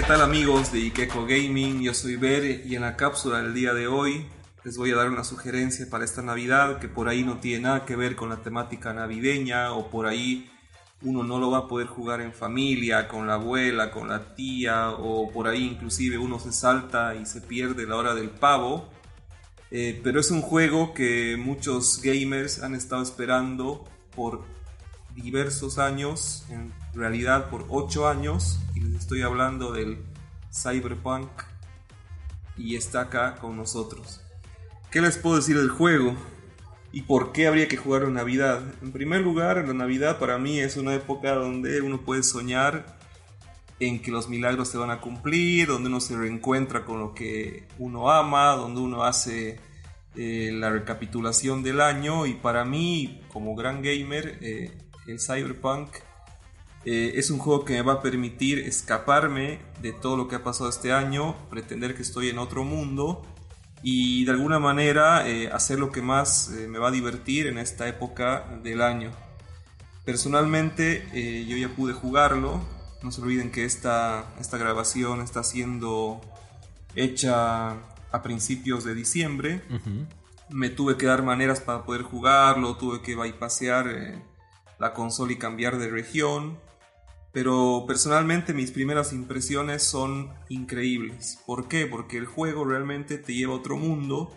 ¿qué tal amigos de Ikeko Gaming? Yo soy Ver y en la cápsula del día de hoy les voy a dar una sugerencia para esta Navidad que por ahí no tiene nada que ver con la temática navideña o por ahí uno no lo va a poder jugar en familia, con la abuela, con la tía o por ahí inclusive uno se salta y se pierde la hora del pavo. Eh, pero es un juego que muchos gamers han estado esperando por diversos años, en realidad por 8 años, estoy hablando del Cyberpunk y está acá con nosotros. ¿Qué les puedo decir del juego? ¿Y por qué habría que jugar en Navidad? En primer lugar, la Navidad para mí es una época donde uno puede soñar en que los milagros se van a cumplir, donde uno se reencuentra con lo que uno ama, donde uno hace eh, la recapitulación del año y para mí, como gran gamer, eh, el Cyberpunk eh, es un juego que me va a permitir escaparme de todo lo que ha pasado este año, pretender que estoy en otro mundo y de alguna manera eh, hacer lo que más eh, me va a divertir en esta época del año. Personalmente yo ya pude jugarlo, no se olviden que esta, esta grabación está siendo hecha a principios de diciembre. Me tuve que dar maneras para poder jugarlo, tuve que bypassear la consola y cambiar de región. Pero personalmente mis primeras impresiones son increíbles. ¿Por qué? Porque el juego realmente te lleva a otro mundo.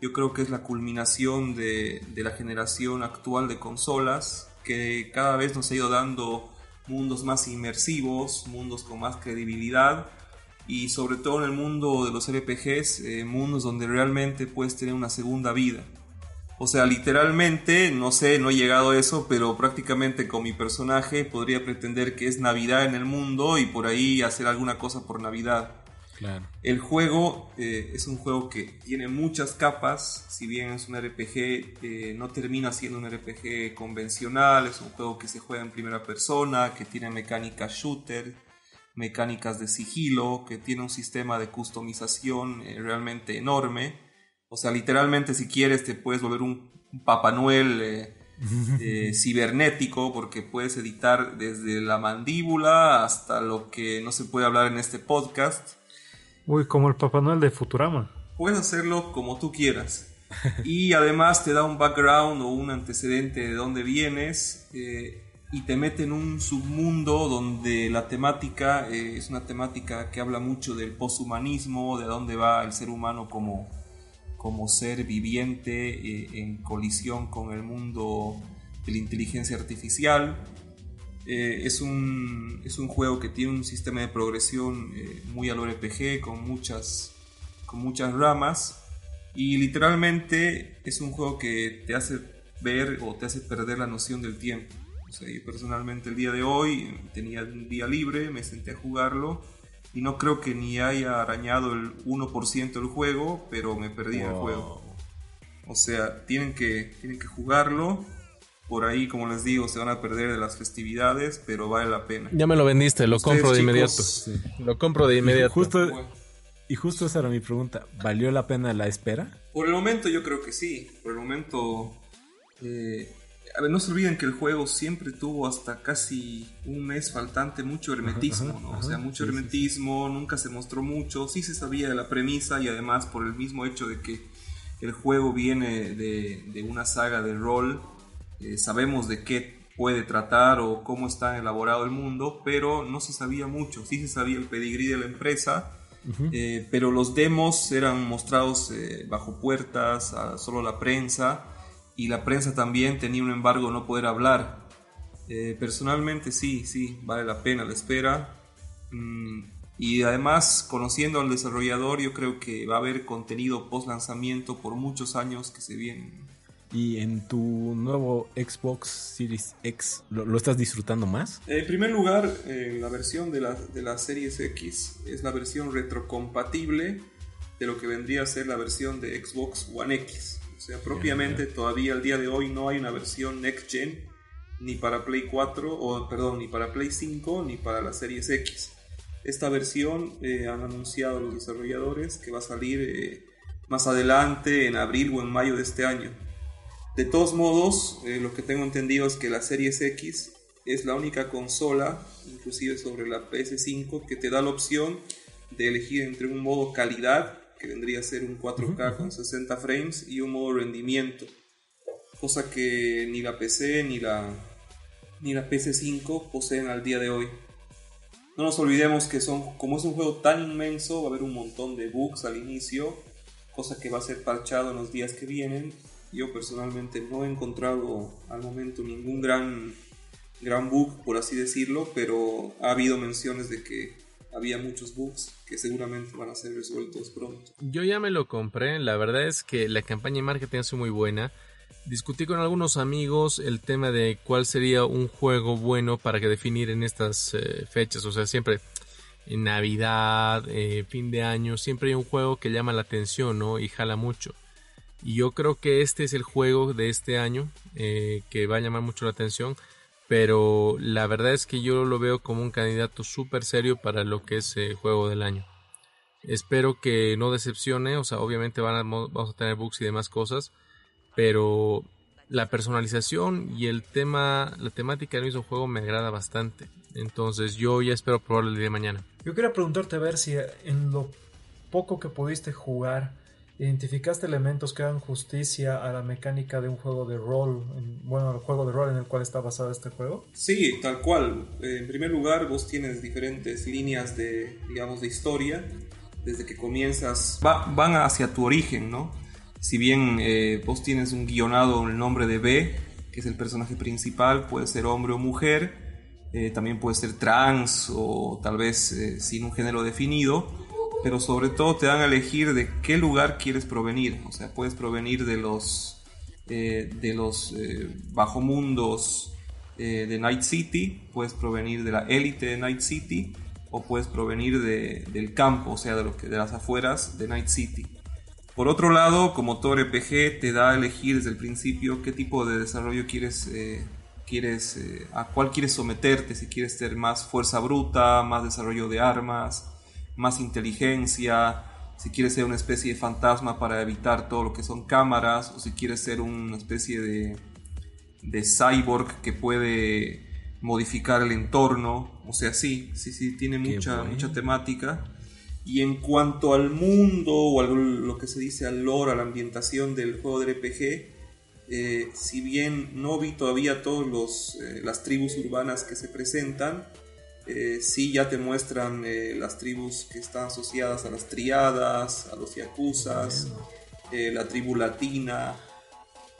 Yo creo que es la culminación de, la generación actual de consolas, que cada vez nos ha ido dando mundos más inmersivos, mundos con más credibilidad y sobre todo en el mundo de los RPGs, eh, mundos donde realmente puedes tener una segunda vida. O sea, literalmente, no sé, no he llegado a eso, pero prácticamente con mi personaje podría pretender que es Navidad en el mundo y por ahí hacer alguna cosa por Navidad. Claro. El juego eh, es un juego que tiene muchas capas, si bien es un RPG, eh, no termina siendo un RPG convencional, es un juego que se juega en primera persona, que tiene mecánicas shooter, mecánicas de sigilo, que tiene un sistema de customización eh, realmente enorme o sea, literalmente si quieres te puedes volver un, Papá Noel eh, eh, cibernético porque puedes editar desde la mandíbula hasta lo que no se puede hablar en este podcast. Uy, como el Papá Noel de Futurama. Puedes hacerlo como tú quieras. Y además te da un background o un antecedente de dónde vienes eh, y te mete en un submundo donde la temática es una temática que habla mucho del poshumanismo, de dónde va el ser humano como, como ser viviente eh, en colisión con el mundo de la inteligencia artificial. Eh, es, un, es, un, juego que tiene un sistema de progresión eh, muy al RPG, con muchas, con muchas ramas. Y literalmente es un juego que te hace ver o te hace perder la noción del tiempo. Yo personalmente el día de hoy tenía un día libre, me senté a jugarlo y no creo que ni haya arañado el 1% del juego, pero me perdí el juego. O sea, tienen que, tienen que jugarlo. Por ahí, como les digo, se van a perder de las festividades, pero vale la pena. Ya me lo vendiste, lo compro de inmediato. Lo compro de inmediato. Justo, y justo esa era mi pregunta. ¿Valió la pena la espera? Por el momento yo creo que sí. Por el momento... Eh, a ver, no se olviden que el juego siempre tuvo hasta casi un mes faltante mucho hermetismo, ¿no? o sea, mucho hermetismo, nunca se mostró mucho, sí se sabía de la premisa y además por el mismo hecho de que el juego viene de, una saga de rol, eh, sabemos de qué puede tratar o cómo está elaborado el mundo, pero no se sabía mucho, sí se sabía el pedigrí de la empresa, eh, pero los demos eran mostrados eh, bajo puertas a solo la prensa y la prensa también tenía un embargo no poder hablar. Eh, personalmente sí, sí, vale la pena la espera. Mm, y además, conociendo al desarrollador, yo creo que va a haber contenido post lanzamiento por muchos años que se vienen. ¿Y en tu nuevo Xbox Series X lo, estás disfrutando más? En primer lugar, eh, la versión de la, de la Series X es la versión retrocompatible de lo que vendría a ser la versión de Xbox One X. O sea, propiamente todavía al día de hoy no hay una versión Next Gen ni para Play 4, o perdón, ni para Play 5 ni para la Series X. Esta versión eh, han anunciado los desarrolladores que va a salir eh, más adelante, en abril o en mayo de este año. De todos modos, eh, lo que tengo entendido es que la Series X es la única consola, inclusive sobre la PS5, que te da la opción de elegir entre un modo calidad, que vendría a ser un 4K con 60 frames, y un modo rendimiento. Cosa que ni la PC ni la, ni la PS5 poseen al día de hoy. No nos olvidemos que son, como es un juego tan inmenso, va a haber un montón de bugs al inicio, cosa que va a ser parchado en los días que vienen. Yo personalmente no he encontrado al momento ningún gran gran bug, por así decirlo, pero ha habido menciones de que había muchos bugs que seguramente van a ser resueltos pronto. Yo ya me lo compré, la verdad es que la campaña de marketing es muy buena. Discutí con algunos amigos el tema de cuál sería un juego bueno para que definir en estas eh, fechas, o sea, siempre en Navidad, eh, fin de año, siempre hay un juego que llama la atención, ¿no? Y jala mucho. Y yo creo que este es el juego de este año eh, que va a llamar mucho la atención pero la verdad es que yo lo veo como un candidato súper serio para lo que es el juego del año. Espero que no decepcione, o sea, obviamente van a, vamos a tener bugs y demás cosas, pero la personalización y el tema, la temática del mismo juego me agrada bastante. Entonces yo ya espero probarlo el día de mañana. Yo quería preguntarte a ver si en lo poco que pudiste jugar, ¿Identificaste elementos que hagan justicia a la mecánica de un juego de rol, bueno, el juego de rol en el cual está basado este juego? Sí, tal cual. Eh, en primer lugar, vos tienes diferentes líneas de, digamos, de historia. Desde que comienzas, van hacia tu origen, ¿no? Si bien eh, vos tienes un guionado en el nombre de B, que es el personaje principal, puede ser hombre o mujer, eh, también puede ser trans o tal vez sin un género definido pero sobre todo te dan a elegir de qué lugar quieres provenir. O sea, puedes provenir de los, eh, de los eh, bajomundos eh, de Night City, puedes provenir de la élite de Night City, o puedes provenir del campo, o sea, de, lo que, de las afueras de Night City. Por otro lado, como todo RPG, te da a elegir desde el principio qué tipo de desarrollo quieres, quieres a cuál quieres someterte, si quieres ser más fuerza bruta, más desarrollo de armas, más inteligencia, si quieres ser una especie de fantasma para evitar todo lo que son cámaras, o si quieres ser una especie de, de cyborg que puede modificar el entorno, o sea, sí, sí, sí, tiene mucha, mucha temática. Y en cuanto al mundo, o a lo que se dice al lore, a la ambientación del juego de RPG, eh, si bien no vi todavía todas eh, las tribus urbanas que se presentan, eh, sí ya te muestran eh, las tribus que están asociadas a las triadas, a los yakuzas, eh, la tribu latina.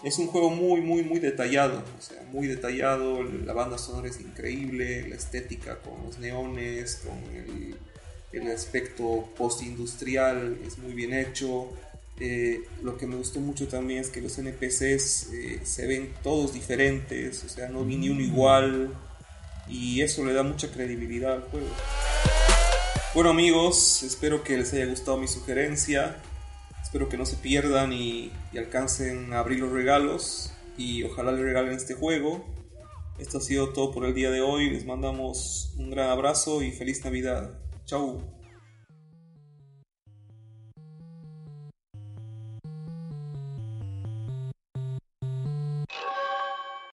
Es un juego muy, muy, muy detallado, o sea, muy detallado, la banda sonora es increíble, la estética con los neones, con el, el aspecto post-industrial es muy bien hecho. lo que me gustó mucho también es que los NPCs se ven todos diferentes, o sea, no vi ni uno mm. igual y eso le da mucha credibilidad al juego. Bueno amigos, espero que les haya gustado mi sugerencia, espero que no se pierdan y, alcancen a abrir los regalos y ojalá les regalen este juego. Esto ha sido todo por el día de hoy, les mandamos un gran abrazo y feliz Navidad. Chau.